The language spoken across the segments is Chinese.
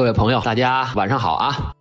各位朋友，大家晚上好啊！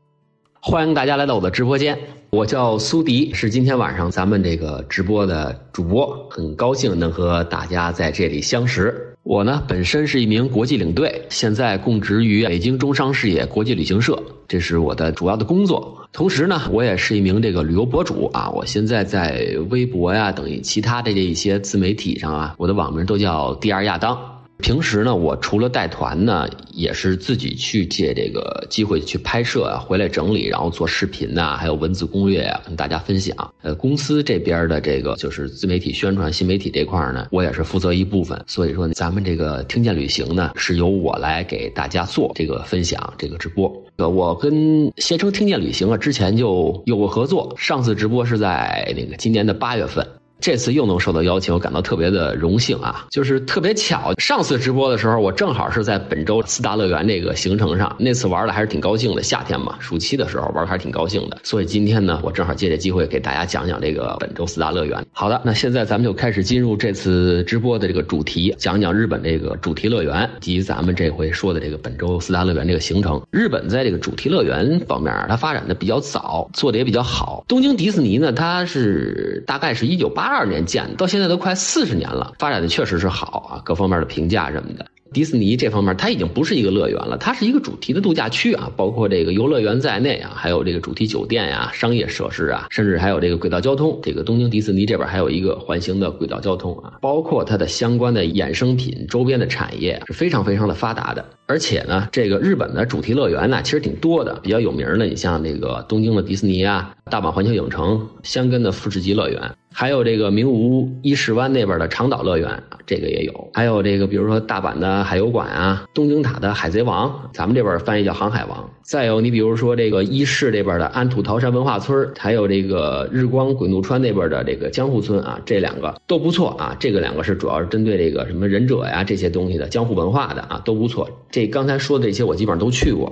欢迎大家来到我的直播间，我叫苏迪，是今天晚上咱们这个直播的主播，很高兴能和大家在这里相识。我呢本身是一名国际领队，现在供职于北京中商事业国际旅行社，这是我的主要的工作。同时呢，我也是一名这个旅游博主啊，我现在在微博呀等于其他的这一些自媒体上啊，我的网名都叫第二亚当。平时呢，我除了带团呢，也是自己去借这个机会去拍摄啊，回来整理，然后做视频呐，还有文字攻略啊，跟大家分享。呃，公司这边的这个就是自媒体宣传、新媒体这块呢，我也是负责一部分。所以说，咱们这个听见旅行呢，是由我来给大家做这个分享、这个直播。呃，我跟携程听见旅行啊，之前就有过合作，上次直播是在那个今年的八月份。这次又能受到邀请，我感到特别的荣幸啊！就是特别巧，上次直播的时候，我正好是在本周四大乐园这个行程上，那次玩的还是挺高兴的。夏天嘛，暑期的时候玩的还是挺高兴的。所以今天呢，我正好借这机会给大家讲讲这个本周四大乐园。好的，那现在咱们就开始进入这次直播的这个主题，讲讲日本这个主题乐园及咱们这回说的这个本周四大乐园这个行程。日本在这个主题乐园方面，它发展的比较早，做的也比较好。东京迪士尼呢，它是大概是一九八。二年建的，到现在都快四十年了，发展的确实是好啊，各方面的评价什么的。迪士尼这方面，它已经不是一个乐园了，它是一个主题的度假区啊，包括这个游乐园在内啊，还有这个主题酒店呀、商业设施啊，甚至还有这个轨道交通。这个东京迪士尼这边还有一个环形的轨道交通啊，包括它的相关的衍生品、周边的产业是非常非常的发达的。而且呢，这个日本的主题乐园呢，其实挺多的，比较有名的，你像这个东京的迪士尼啊，大阪环球影城、香根的富士急乐园，还有这个名古屋伊势湾那边的长岛乐园，这个也有，还有这个比如说大阪的。海游馆啊，东京塔的海贼王，咱们这边翻译叫航海王。再有你比如说这个伊势这边的安土桃山文化村，还有这个日光鬼怒川那边的这个江户村啊，这两个都不错啊。这个两个是主要是针对这个什么忍者呀这些东西的江户文化的啊，都不错。这刚才说的这些我基本上都去过。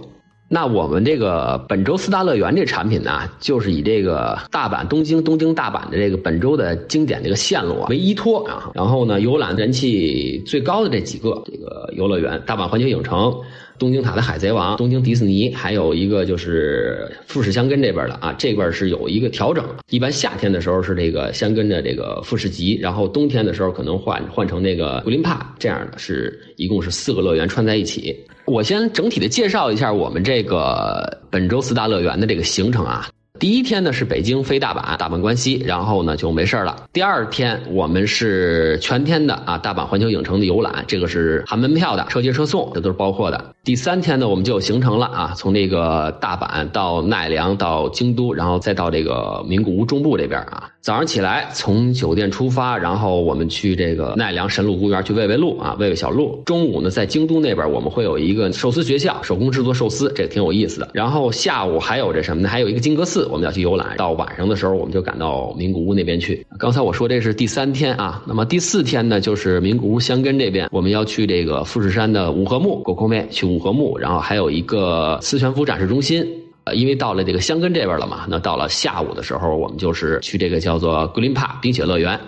那我们这个本周四大乐园这产品呢，就是以这个大阪、东京、东京、大阪的这个本周的经典这个线路为依托啊，然后呢，游览人气最高的这几个这个游乐园，大阪环球影城。东京塔的海贼王、东京迪士尼，还有一个就是富士箱根这边的啊，这边是有一个调整。一般夏天的时候是这个箱根的这个富士急，然后冬天的时候可能换换成那个古林帕这样的，是一共是四个乐园串在一起。我先整体的介绍一下我们这个本周四大乐园的这个行程啊。第一天呢是北京飞大阪，大阪关西，然后呢就没事了。第二天我们是全天的啊，大阪环球影城的游览，这个是含门票的，车接车送，这都是包括的。第三天呢我们就有行程了啊，从这个大阪到奈良到京都，然后再到这个名古屋中部这边啊。早上起来从酒店出发，然后我们去这个奈良神鹿公园去喂喂鹿啊，喂喂小鹿。中午呢在京都那边我们会有一个寿司学校，手工制作寿司，这挺有意思的。然后下午还有这什么呢？还有一个金阁寺。我们要去游览，到晚上的时候，我们就赶到名古屋那边去。刚才我说这是第三天啊，那么第四天呢，就是名古屋箱根这边，我们要去这个富士山的五合目，狗空妹去五合目，然后还有一个四全福展示中心。呃，因为到了这个箱根这边了嘛，那到了下午的时候，我们就是去这个叫做格林帕冰雪乐园。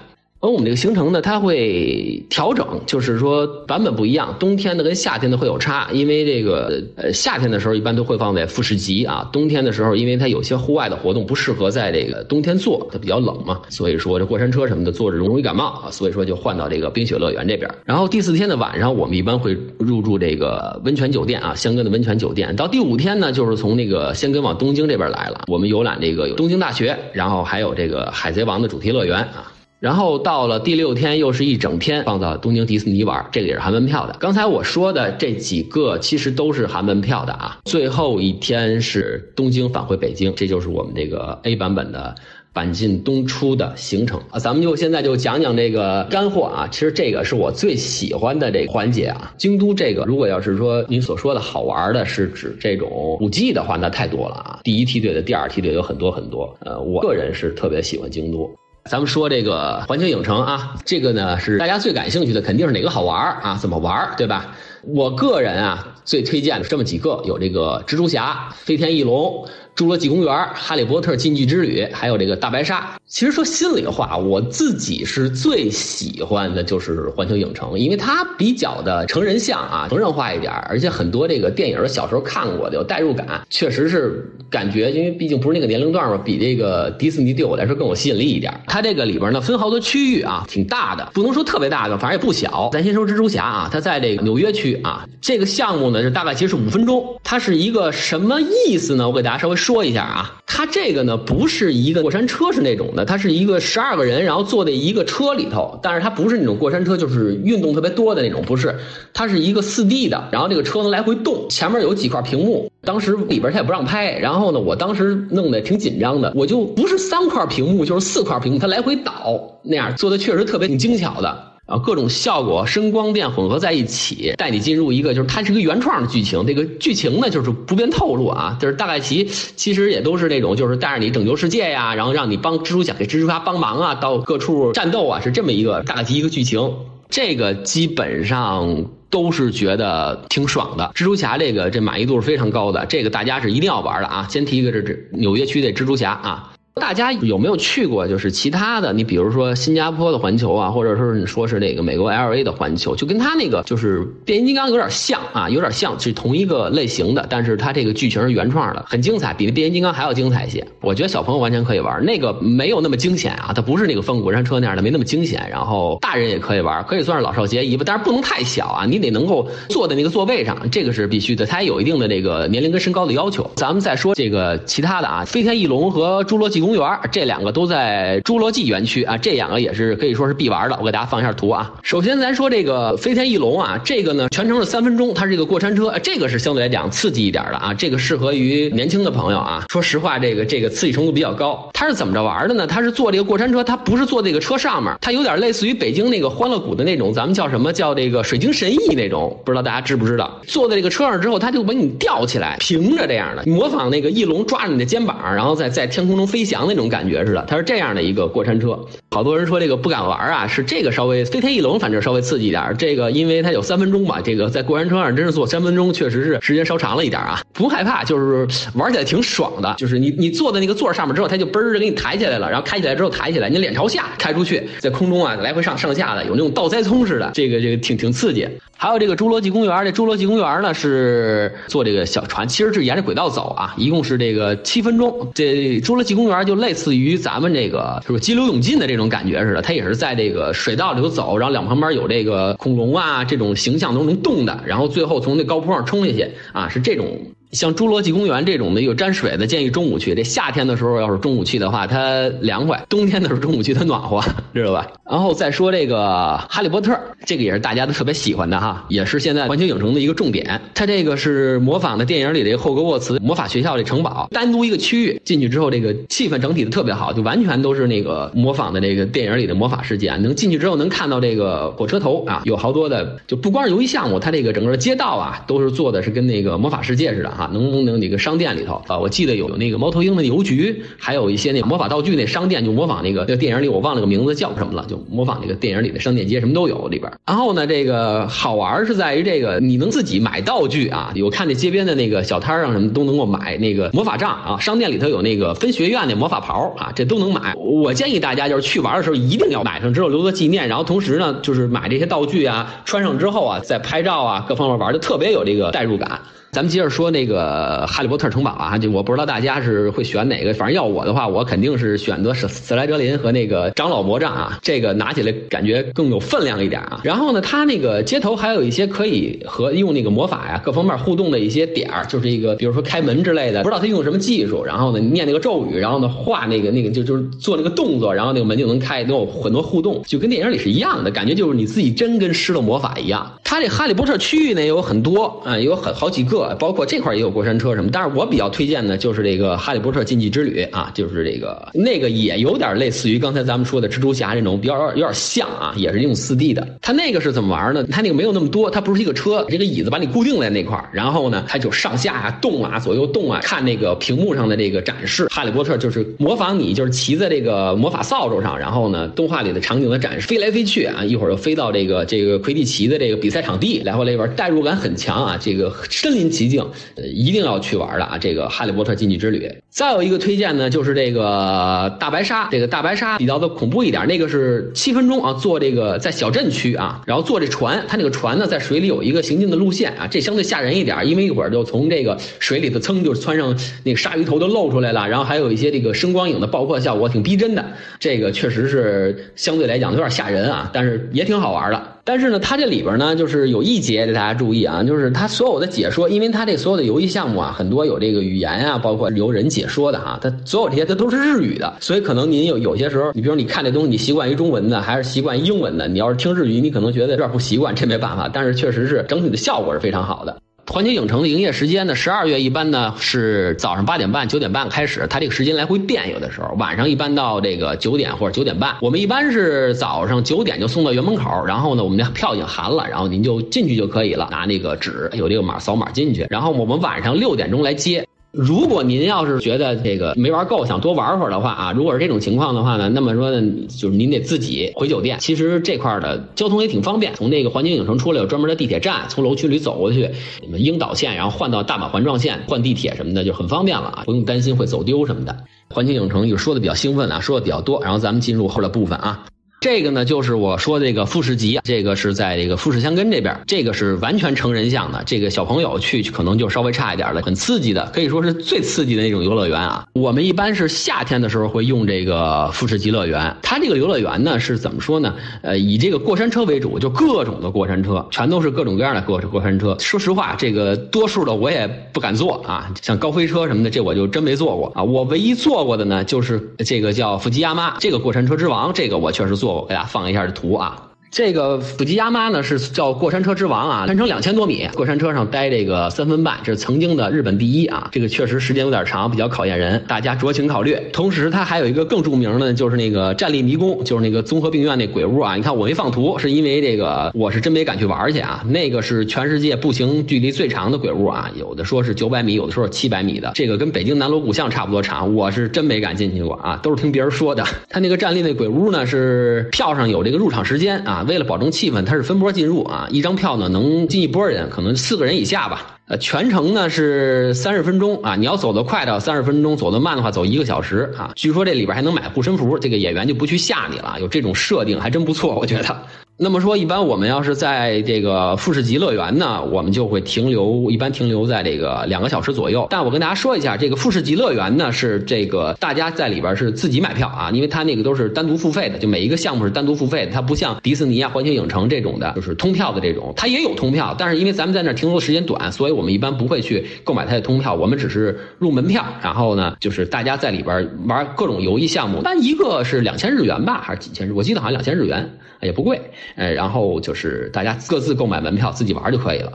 而我们这个行程呢，它会调整，就是说版本不一样，冬天的跟夏天的会有差，因为这个呃夏天的时候一般都会放在富士急啊，冬天的时候因为它有些户外的活动不适合在这个冬天做，它比较冷嘛，所以说这过山车什么的坐着容易感冒啊，所以说就换到这个冰雪乐园这边。然后第四天的晚上，我们一般会入住这个温泉酒店啊，香根的温泉酒店。到第五天呢，就是从那个香根往东京这边来了，我们游览这个东京大学，然后还有这个海贼王的主题乐园啊。然后到了第六天，又是一整天放到东京迪士尼玩，这个也是含门票的。刚才我说的这几个其实都是含门票的啊。最后一天是东京返回北京，这就是我们这个 A 版本的阪进东出的行程啊。咱们就现在就讲讲这个干货啊。其实这个是我最喜欢的这个环节啊。京都这个，如果要是说您所说的好玩的，是指这种古迹的话，那太多了啊。第一梯队的、第二梯队有很多很多。呃，我个人是特别喜欢京都。咱们说这个环球影城啊，这个呢是大家最感兴趣的，肯定是哪个好玩啊？怎么玩，对吧？我个人啊最推荐的这么几个，有这个蜘蛛侠、飞天翼龙、侏罗纪公园、哈利波特禁忌之旅，还有这个大白鲨。其实说心里话，我自己是最喜欢的就是环球影城，因为它比较的成人像啊，成人化一点，而且很多这个电影小时候看过的有代入感，确实是感觉，因为毕竟不是那个年龄段嘛，比这个迪士尼对我来说更有吸引力一点。它这个里边呢分好多区域啊，挺大的，不能说特别大的，反正也不小。咱先说蜘蛛侠啊，它在这个纽约区啊，这个项目呢是大概其实是五分钟，它是一个什么意思呢？我给大家稍微说一下啊，它这个呢不是一个过山车是那种的。它是一个十二个人，然后坐在一个车里头，但是它不是那种过山车，就是运动特别多的那种，不是，它是一个四 D 的，然后这个车能来回动，前面有几块屏幕，当时里边它也不让拍，然后呢，我当时弄得挺紧张的，我就不是三块屏幕，就是四块屏幕，它来回倒那样做的确实特别挺精巧的。啊，各种效果、声光电混合在一起，带你进入一个就是它是一个原创的剧情。这个剧情呢，就是不便透露啊，就是大概其其实也都是那种，就是带着你拯救世界呀，然后让你帮蜘蛛侠给蜘蛛侠帮忙啊，到各处战斗啊，是这么一个大概其一个剧情。这个基本上都是觉得挺爽的。蜘蛛侠这个这满意度是非常高的，这个大家是一定要玩的啊。先提一个，这这纽约区的蜘蛛侠啊。大家有没有去过？就是其他的，你比如说新加坡的环球啊，或者说你说是那个美国 L A 的环球，就跟他那个就是变形金刚有点像啊，有点像，是同一个类型的，但是它这个剧情是原创的，很精彩，比变形金刚还要精彩一些。我觉得小朋友完全可以玩，那个没有那么惊险啊，它不是那个风过山车那样的，没那么惊险。然后大人也可以玩，可以算是老少皆宜吧，但是不能太小啊，你得能够坐在那个座位上，这个是必须的，它也有一定的这个年龄跟身高的要求。咱们再说这个其他的啊，飞天翼龙和侏罗纪公公园这两个。都在侏罗纪园区啊，这两个也是可以说是必玩的。我给大家放一下图啊。首先咱说这个飞天翼龙啊，这个呢全程是三分钟，它是一个过山车，这个是相对来讲刺激一点的啊。这个适合于年轻的朋友啊。说实话，这个这个刺激程度比较高。它是怎么着玩的呢？它是坐这个过山车，它不是坐这个车上面，它有点类似于北京那个欢乐谷的那种，咱们叫什么叫这个水晶神翼那种，不知道大家知不知道？坐在这个车上之后，它就把你吊起来，平着这样的，模仿那个翼龙抓着你的肩膀，然后在在天空中飞翔那种感觉似的。它是这样的一个过山车，好多人说这个不敢玩啊，是这个稍微飞天翼龙，反正稍微刺激一点。这个因为它有三分钟吧，这个在过山车上真是坐三分钟，确实是时间稍长了一点啊。不害怕，就是玩起来挺爽的。就是你你坐在那个座上面之后，它就嘣儿的给你抬起来了，然后开起来之后抬起来，你脸朝下开出去，在空中啊来回上上下的，有那种倒栽葱似的，这个这个挺挺刺激。还有这个侏罗纪公园，这侏罗纪公园呢是坐这个小船，其实是沿着轨道走啊，一共是这个七分钟。这侏罗纪公园就类似于咱们这个是不是激流勇进的这种感觉似的，它也是在这个水道里头走，然后两旁边有这个恐龙啊这种形象都能动的，然后最后从那高坡上冲下去啊，是这种。像侏罗纪公园这种的有沾水的，建议中午去。这夏天的时候要是中午去的话，它凉快；冬天的时候中午去它暖和，知道吧？然后再说这个哈利波特，这个也是大家都特别喜欢的哈，也是现在环球影城的一个重点。它这个是模仿的电影里的霍格沃茨魔法学校这城堡，单独一个区域进去之后，这个气氛整体的特别好，就完全都是那个模仿的这个电影里的魔法世界。能进去之后能看到这个火车头啊，有好多的，就不光是游戏项目，它这个整个街道啊都是做的是跟那个魔法世界似的。啊，能能那个商店里头啊，我记得有那个猫头鹰的邮局，还有一些那魔法道具那商店，就模仿那个那个电影里我忘了个名字叫什么了，就模仿那个电影里的商店街，什么都有里边。然后呢，这个好玩是在于这个你能自己买道具啊，我看那街边的那个小摊上什么都能够买那个魔法杖啊，商店里头有那个分学院的魔法袍啊，这都能买。我建议大家就是去玩的时候一定要买上之后留作纪念，然后同时呢就是买这些道具啊，穿上之后啊再拍照啊，各方面玩的特别有这个代入感。咱们接着说那个哈利波特城堡啊，就我不知道大家是会选哪个，反正要我的话，我肯定是选择史斯莱哲林和那个长老魔杖啊，这个拿起来感觉更有分量一点啊。然后呢，它那个街头还有一些可以和用那个魔法呀各方面互动的一些点儿，就是一个比如说开门之类的，不知道他用什么技术，然后呢念那个咒语，然后呢画那个那个就就是做那个动作，然后那个门就能开，能有很多互动，就跟电影里是一样的感觉，就是你自己真跟施了魔法一样。它这哈利波特区域呢有很多啊，有很好几个。包括这块也有过山车什么，但是我比较推荐的就是这个《哈利波特禁忌之旅》啊，就是这个那个也有点类似于刚才咱们说的蜘蛛侠这种，比较有点像啊，也是用四 D 的。它那个是怎么玩呢？它那个没有那么多，它不是一个车，这个椅子把你固定在那块，然后呢，它就上下啊动啊，左右动啊，看那个屏幕上的这个展示。哈利波特就是模仿你，就是骑在这个魔法扫帚上，然后呢，动画里的场景的展示，飞来飞去啊，一会儿又飞到这个这个魁地奇的这个比赛场地来回来玩，代入感很强啊，这个身临。奇境，呃，一定要去玩的啊！这个《哈利波特禁忌之旅》。再有一个推荐呢，就是这个大白鲨。这个大白鲨比较的恐怖一点，那个是七分钟啊，坐这个在小镇区啊，然后坐这船，它那个船呢在水里有一个行进的路线啊，这相对吓人一点，因为一会儿就从这个水里头噌就窜上那个鲨鱼头都露出来了，然后还有一些这个声光影的爆破效果，挺逼真的。这个确实是相对来讲有点吓人啊，但是也挺好玩的。但是呢，它这里边呢，就是有一节大家注意啊，就是它所有的解说，因为它这所有的游戏项目啊，很多有这个语言啊，包括由人解解说的哈，它所有这些它都是日语的，所以可能您有有些时候，你比如你看这东西，你习惯于中文的，还是习惯英文的，你要是听日语，你可能觉得有点不习惯，这没办法，但是确实是整体的效果是非常好的。环球影城的营业时间呢，十二月一般呢是早上八点半、九点半开始，它这个时间来回变，有的时候晚上一般到这个九点或者九点半。我们一般是早上九点就送到园门口，然后呢，我们的票已经含了，然后您就进去就可以了，拿那个纸有这个码扫码进去，然后我们晚上六点钟来接。如果您要是觉得这个没玩够，想多玩会儿的话啊，如果是这种情况的话呢，那么说呢，就是您得自己回酒店。其实这块儿的交通也挺方便，从那个环球影城出来有专门的地铁站，从楼区里走过去，你们樱岛线，然后换到大阪环状线，换地铁什么的就很方便了啊，不用担心会走丢什么的。环球影城就说的比较兴奋啊，说的比较多，然后咱们进入后的部分啊。这个呢，就是我说这个富士急，这个是在这个富士箱根这边，这个是完全成人向的，这个小朋友去可能就稍微差一点了，很刺激的，可以说是最刺激的那种游乐园啊。我们一般是夏天的时候会用这个富士急乐园，它这个游乐园呢是怎么说呢？呃，以这个过山车为主，就各种的过山车，全都是各种各样的过过山车。说实话，这个多数的我也不敢坐啊，像高飞车什么的，这我就真没坐过啊。我唯一坐过的呢，就是这个叫富吉亚妈，这个过山车之王，这个我确实坐。我给大家放一下这图啊。这个富吉亚妈呢是叫过山车之王啊，全程两千多米，过山车上待这个三分半，这是曾经的日本第一啊。这个确实时间有点长，比较考验人，大家酌情考虑。同时，它还有一个更著名的，就是那个站立迷宫，就是那个综合病院那鬼屋啊。你看我没放图，是因为这个我是真没敢去玩去啊。那个是全世界步行距离最长的鬼屋啊，有的说是九百米，有的说是七百米的，这个跟北京南锣鼓巷差不多长。我是真没敢进去过啊，都是听别人说的。他那个站立那鬼屋呢，是票上有这个入场时间啊。为了保证气氛，它是分波进入啊，一张票呢能进一波人，可能四个人以下吧。呃，全程呢是三十分钟啊，你要走得快的三十分钟，走得慢的话走一个小时啊。据说这里边还能买护身符，这个演员就不去吓你了，有这种设定还真不错，我觉得。那么说，一般我们要是在这个富士吉乐园呢，我们就会停留，一般停留在这个两个小时左右。但我跟大家说一下，这个富士吉乐园呢是这个大家在里边是自己买票啊，因为它那个都是单独付费的，就每一个项目是单独付费的，它不像迪士尼啊、环球影城这种的，就是通票的这种，它也有通票，但是因为咱们在那停留的时间短，所以我们一般不会去购买它的通票，我们只是入门票，然后呢，就是大家在里边玩各种游艺项目，一般一个是两千日元吧，还是几千日？我记得好像两千日元，也不贵。呃，然后就是大家各自购买门票，自己玩就可以了。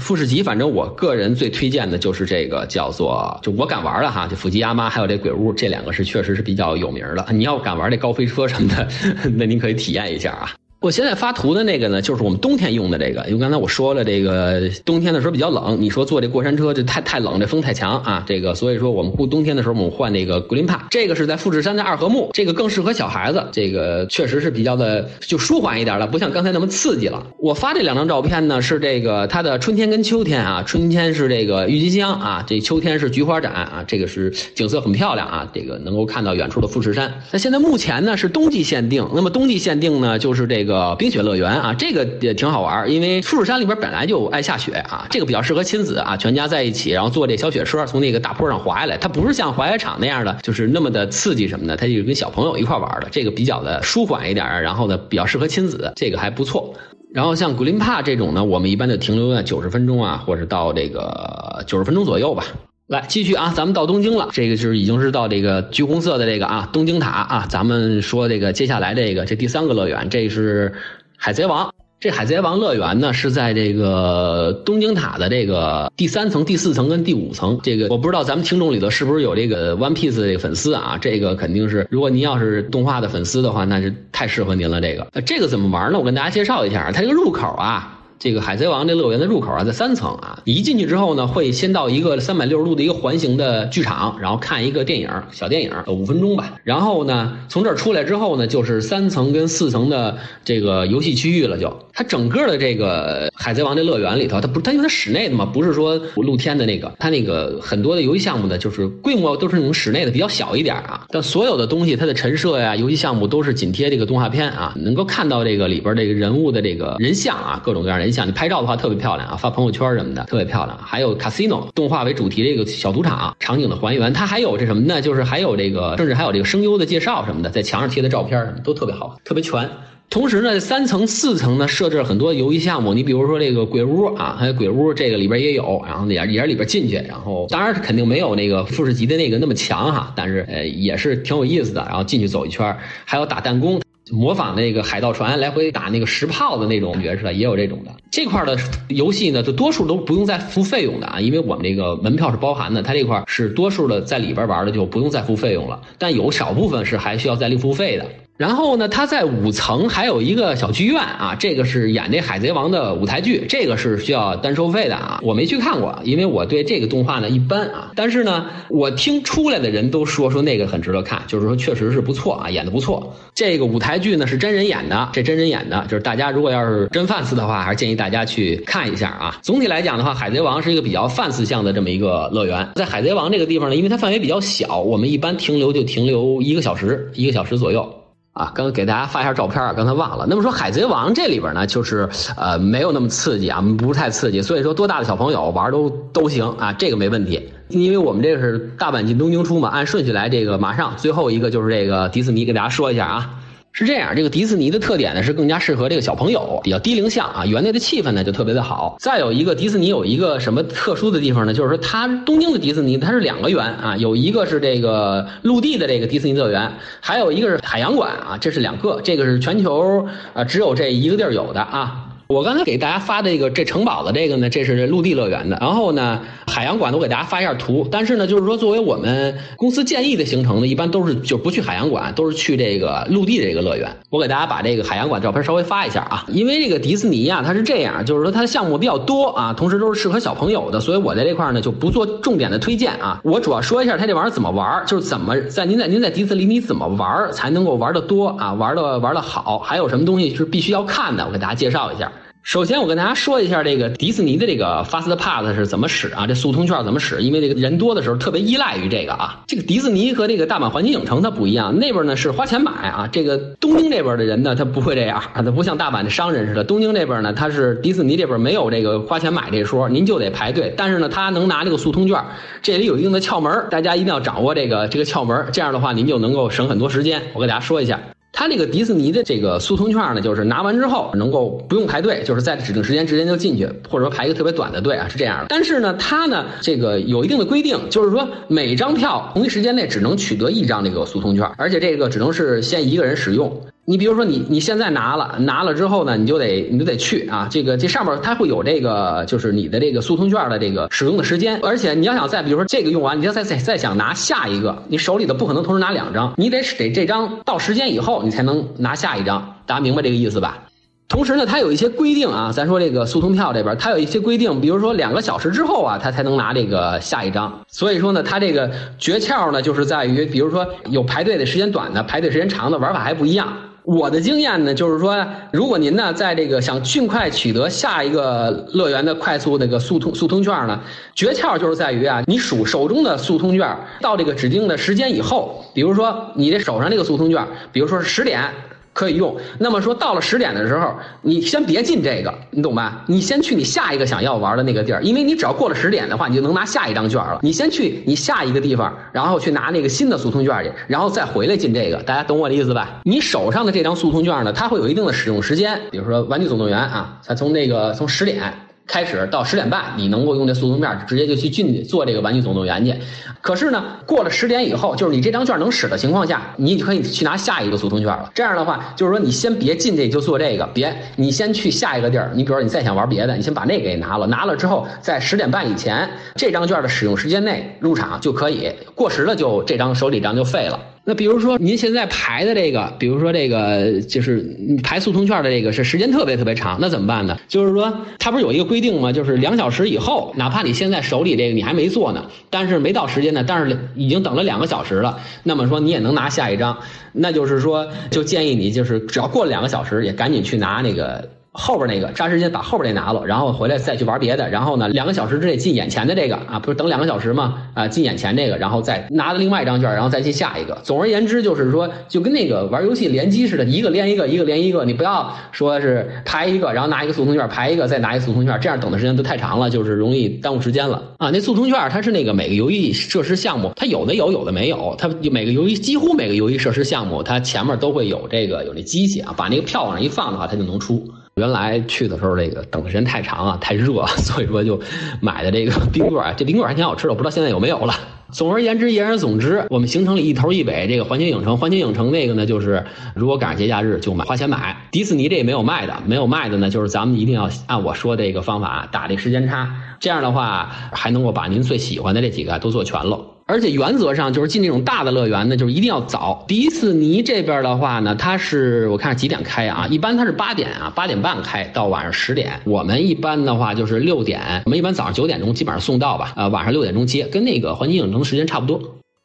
富士急，反正我个人最推荐的就是这个叫做，就我敢玩的哈，就富吉亚妈还有这鬼屋，这两个是确实是比较有名的。你要敢玩这高飞车什么的，那您可以体验一下啊。我现在发图的那个呢，就是我们冬天用的这个，因为刚才我说了，这个冬天的时候比较冷，你说坐这过山车这太太冷，这风太强啊，这个所以说我们过冬天的时候我们换那个格林帕，这个是在富士山的二合目，这个更适合小孩子，这个确实是比较的就舒缓一点了，不像刚才那么刺激了。我发这两张照片呢，是这个它的春天跟秋天啊，春天是这个郁金香啊，这秋天是菊花展啊，这个是景色很漂亮啊，这个能够看到远处的富士山。那现在目前呢是冬季限定，那么冬季限定呢就是这个。个冰雪乐园啊，这个也挺好玩，因为富士山里边本来就爱下雪啊，这个比较适合亲子啊，全家在一起，然后坐这小雪车从那个大坡上滑下来，它不是像滑雪场那样的，就是那么的刺激什么的，它就是跟小朋友一块玩的，这个比较的舒缓一点，然后呢比较适合亲子，这个还不错。然后像古林帕这种呢，我们一般就停留在九十分钟啊，或者到这个九十分钟左右吧。来继续啊，咱们到东京了，这个就是已经是到这个橘红色的这个啊东京塔啊。咱们说这个接下来这个这第三个乐园，这是海贼王。这海贼王乐园呢是在这个东京塔的这个第三层、第四层跟第五层。这个我不知道咱们听众里头是不是有这个 One Piece 这个粉丝啊？这个肯定是，如果您要是动画的粉丝的话，那是太适合您了。这个，这个怎么玩呢？我跟大家介绍一下，它这个入口啊。这个海贼王这乐园的入口啊，在三层啊。一进去之后呢，会先到一个三百六十度的一个环形的剧场，然后看一个电影，小电影，五分钟吧。然后呢，从这儿出来之后呢，就是三层跟四层的这个游戏区域了，就它整个的这个海贼王这乐园里头，它不它因为它室内的嘛，不是说露天的那个，它那个很多的游戏项目呢，就是规模都是那种室内的比较小一点啊。但所有的东西，它的陈设呀、游戏项目都是紧贴这个动画片啊，能够看到这个里边这个人物的这个人像啊，各种各样人像。你拍照的话特别漂亮啊，发朋友圈什么的特别漂亮。还有 casino 动画为主题这个小赌场场景的还原，它还有这什么呢？就是还有这个，甚至还有这个声优的介绍什么的，在墙上贴的照片什么都特别好，特别全。同时呢，三层、四层呢设置了很多游戏项目。你比如说这个鬼屋啊，还有鬼屋，这个里边也有，然后也也是里边进去，然后当然肯定没有那个富士级的那个那么强哈，但是呃也是挺有意思的。然后进去走一圈，还有打弹弓，模仿那个海盗船来回打那个石炮的那种角色，也有这种的。这块的游戏呢，就多数都不用再付费用的啊，因为我们这个门票是包含的，它这块是多数的在里边玩的就不用再付费用了，但有少部分是还需要再另付费的。然后呢，它在五层还有一个小剧院啊，这个是演这海贼王的舞台剧，这个是需要单收费的啊。我没去看过，因为我对这个动画呢一般啊。但是呢，我听出来的人都说说那个很值得看，就是说确实是不错啊，演的不错。这个舞台剧呢是真人演的，这真人演的，就是大家如果要是真 fans 的话，还是建议大家去看一下啊。总体来讲的话，海贼王是一个比较 fans 向的这么一个乐园。在海贼王这个地方呢，因为它范围比较小，我们一般停留就停留一个小时，一个小时左右。啊，刚给大家发一下照片，刚才忘了。那么说《海贼王》这里边呢，就是呃没有那么刺激啊，不是太刺激，所以说多大的小朋友玩都都行啊，这个没问题。因为我们这个是大阪进东京出嘛，按顺序来，这个马上最后一个就是这个迪士尼，给大家说一下啊。是这样，这个迪士尼的特点呢是更加适合这个小朋友，比较低龄向啊，园内的气氛呢就特别的好。再有一个，迪士尼有一个什么特殊的地方呢？就是说它东京的迪士尼它是两个园啊，有一个是这个陆地的这个迪士尼乐园，还有一个是海洋馆啊，这是两个，这个是全球啊只有这一个地儿有的啊。我刚才给大家发的这个这城堡的这个呢，这是陆地乐园的。然后呢，海洋馆我给大家发一下图。但是呢，就是说作为我们公司建议的行程呢，一般都是就不去海洋馆，都是去这个陆地的这个乐园。我给大家把这个海洋馆照片稍微发一下啊，因为这个迪士尼啊，它是这样，就是说它的项目比较多啊，同时都是适合小朋友的，所以我在这块呢就不做重点的推荐啊。我主要说一下它这玩意儿怎么玩，就是怎么在您在您在迪士尼你怎么玩才能够玩的多啊，玩的玩的好，还有什么东西是必须要看的，我给大家介绍一下。首先，我跟大家说一下这个迪士尼的这个 Fast Pass 是怎么使啊？这速通券怎么使？因为这个人多的时候特别依赖于这个啊。这个迪士尼和这个大阪环球影城它不一样，那边呢是花钱买啊。这个东京这边的人呢，他不会这样啊，他不像大阪的商人似的。东京这边呢，他是迪士尼这边没有这个花钱买这说，您就得排队。但是呢，他能拿这个速通券，这里有一定的窍门，大家一定要掌握这个这个窍门，这样的话您就能够省很多时间。我给大家说一下。它这个迪士尼的这个速通券呢，就是拿完之后能够不用排队，就是在指定时间直接就进去，或者说排一个特别短的队啊，是这样的。但是呢，它呢这个有一定的规定，就是说每张票同一时间内只能取得一张这个速通券，而且这个只能是先一个人使用。你比如说，你你现在拿了，拿了之后呢，你就得你就得去啊。这个这上面它会有这个，就是你的这个速通券的这个使用的时间。而且你要想再比如说这个用完，你要再再再想拿下一个，你手里的不可能同时拿两张，你得得这张到时间以后，你才能拿下一张。大家明白这个意思吧？同时呢，它有一些规定啊，咱说这个速通票这边，它有一些规定，比如说两个小时之后啊，它才能拿这个下一张。所以说呢，它这个诀窍呢，就是在于，比如说有排队的时间短的，排队时间长的，玩法还不一样。我的经验呢，就是说，如果您呢在这个想尽快取得下一个乐园的快速那个速通速通券呢，诀窍就是在于啊，你数手中的速通券到这个指定的时间以后，比如说你这手上这个速通券，比如说是十点。可以用。那么说到了十点的时候，你先别进这个，你懂吧？你先去你下一个想要玩的那个地儿，因为你只要过了十点的话，你就能拿下一张券了。你先去你下一个地方，然后去拿那个新的速通券去，然后再回来进这个。大家懂我的意思吧？你手上的这张速通券呢，它会有一定的使用时间。比如说《玩具总动员》啊，它从那个从十点。开始到十点半，你能够用这速通片直接就去进做这个玩具总动员去。可是呢，过了十点以后，就是你这张券能使的情况下，你就可以去拿下一个速通券了。这样的话，就是说你先别进这就做这个，别你先去下一个地儿。你比如说你再想玩别的，你先把那个给拿了，拿了之后在十点半以前这张券的使用时间内入场就可以，过时了就这张手里这张就废了。那比如说您现在排的这个，比如说这个就是排速通券的这个是时间特别特别长，那怎么办呢？就是说它不是有一个规定吗？就是两小时以后，哪怕你现在手里这个你还没做呢，但是没到时间呢，但是已经等了两个小时了，那么说你也能拿下一张，那就是说就建议你就是只要过了两个小时，也赶紧去拿那个后边那个扎时间把后边那拿了，然后回来再去玩别的，然后呢两个小时之内进眼前的这个啊，不是等两个小时吗？啊，进眼前这个，然后再拿了另外一张券，然后再进下一个。总而言之，就是说就跟那个玩游戏联机似的，一个连一个，一个连一个。你不要说是排一个，然后拿一个速通券排一个，再拿一个速通券，这样等的时间都太长了，就是容易耽误时间了啊。那速通券它是那个每个游戏设施项目，它有的有，有的没有。它每个游戏几乎每个游戏设施项目，它前面都会有这个有那机器啊，把那个票往上一放的话，它就能出。原来去的时候，这个等的时间太长啊，太热，所以说就买的这个冰棍儿。这冰棍儿还挺好吃的，我不知道现在有没有了。总而言之，言而总之，我们行程里一头一尾，这个环球影城，环球影城那个呢，就是如果赶上节假日就买，花钱买。迪士尼这也没有卖的，没有卖的呢，就是咱们一定要按我说这个方法打这时间差，这样的话还能够把您最喜欢的这几个都做全了。而且原则上就是进这种大的乐园呢，就是一定要早。迪士尼这边的话呢，它是我看几点开啊？一般它是八点啊，八点半开到晚上十点。我们一般的话就是六点，我们一般早上九点钟基本上送到吧，呃，晚上六点钟接，跟那个环球影城时间差不多。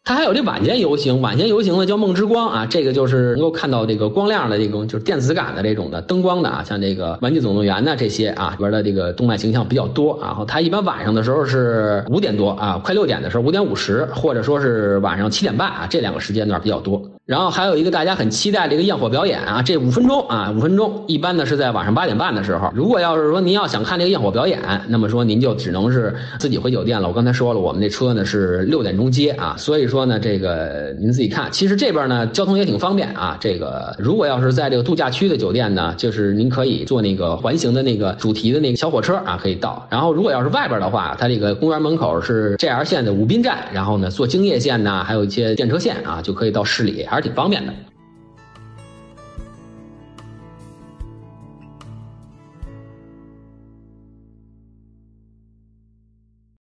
它还有这晚间游行，晚间游行呢叫梦之光啊，这个就是能够看到这个光亮的这种，就是电子感的这种的灯光的啊，像这个玩具总动员呢这些啊里边的这个动漫形象比较多。然后它一般晚上的时候是五点多啊，快六点的时候五点五十，或者说是晚上七点半啊，这两个时间段比较多。然后还有一个大家很期待的一个焰火表演啊，这五分钟啊，五分钟，一般呢是在晚上八点半的时候。如果要是说您要想看这个焰火表演，那么说您就只能是自己回酒店了。我刚才说了，我们那车呢是六点钟接啊，所以说呢，这个您自己看。其实这边呢交通也挺方便啊。这个如果要是在这个度假区的酒店呢，就是您可以坐那个环形的那个主题的那个小火车啊，可以到。然后如果要是外边的话，它这个公园门口是 JR 线的武滨站，然后呢坐京叶线呐，还有一些电车线啊，就可以到市里。还是挺方便的。